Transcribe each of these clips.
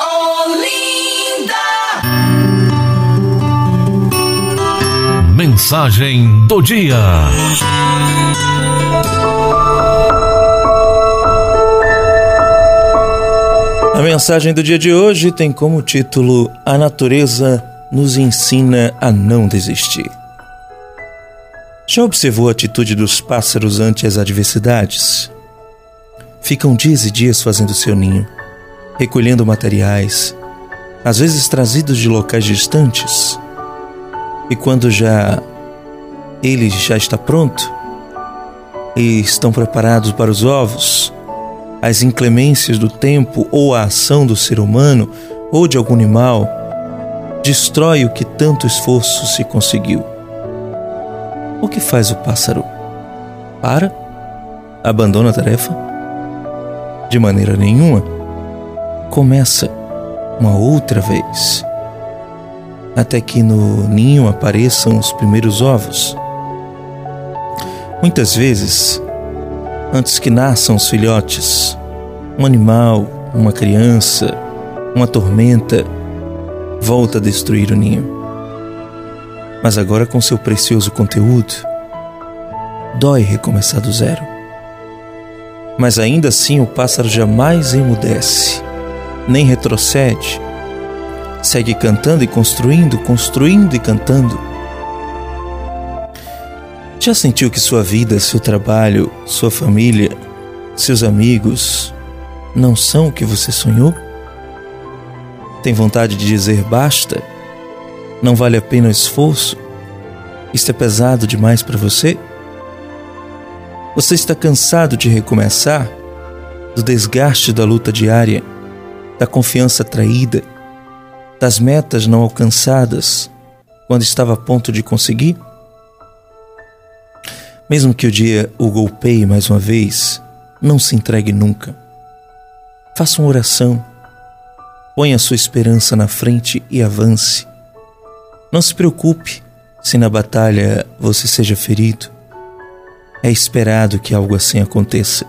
Olinda. Mensagem do dia. A mensagem do dia de hoje tem como título A natureza nos ensina a não desistir. Já observou a atitude dos pássaros ante as adversidades? Ficam dias e dias fazendo seu ninho, recolhendo materiais, às vezes trazidos de locais distantes. E quando já ele já está pronto e estão preparados para os ovos, as inclemências do tempo ou a ação do ser humano ou de algum animal destrói o que tanto esforço se conseguiu. O que faz o pássaro? Para? Abandona a tarefa? De maneira nenhuma. Começa uma outra vez. Até que no ninho apareçam os primeiros ovos. Muitas vezes, antes que nasçam os filhotes, um animal, uma criança, uma tormenta volta a destruir o ninho. Mas agora, com seu precioso conteúdo, dói recomeçar do zero. Mas ainda assim, o pássaro jamais emudece, nem retrocede. Segue cantando e construindo, construindo e cantando. Já sentiu que sua vida, seu trabalho, sua família, seus amigos não são o que você sonhou? Tem vontade de dizer basta? Não vale a pena o esforço? Isto é pesado demais para você? Você está cansado de recomeçar? Do desgaste da luta diária? Da confiança traída? Das metas não alcançadas quando estava a ponto de conseguir? Mesmo que o dia o golpeie mais uma vez, não se entregue nunca. Faça uma oração Ponha sua esperança na frente e avance. Não se preocupe se na batalha você seja ferido. É esperado que algo assim aconteça.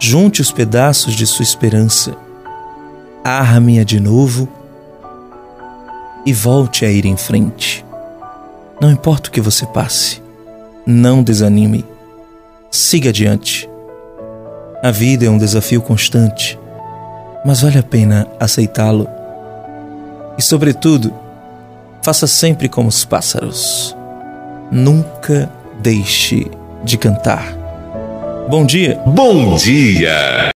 Junte os pedaços de sua esperança, arme-a de novo e volte a ir em frente. Não importa o que você passe, não desanime. Siga adiante. A vida é um desafio constante mas vale a pena aceitá-lo. E, sobretudo, faça sempre como os pássaros. Nunca deixe de cantar. Bom dia. Bom dia.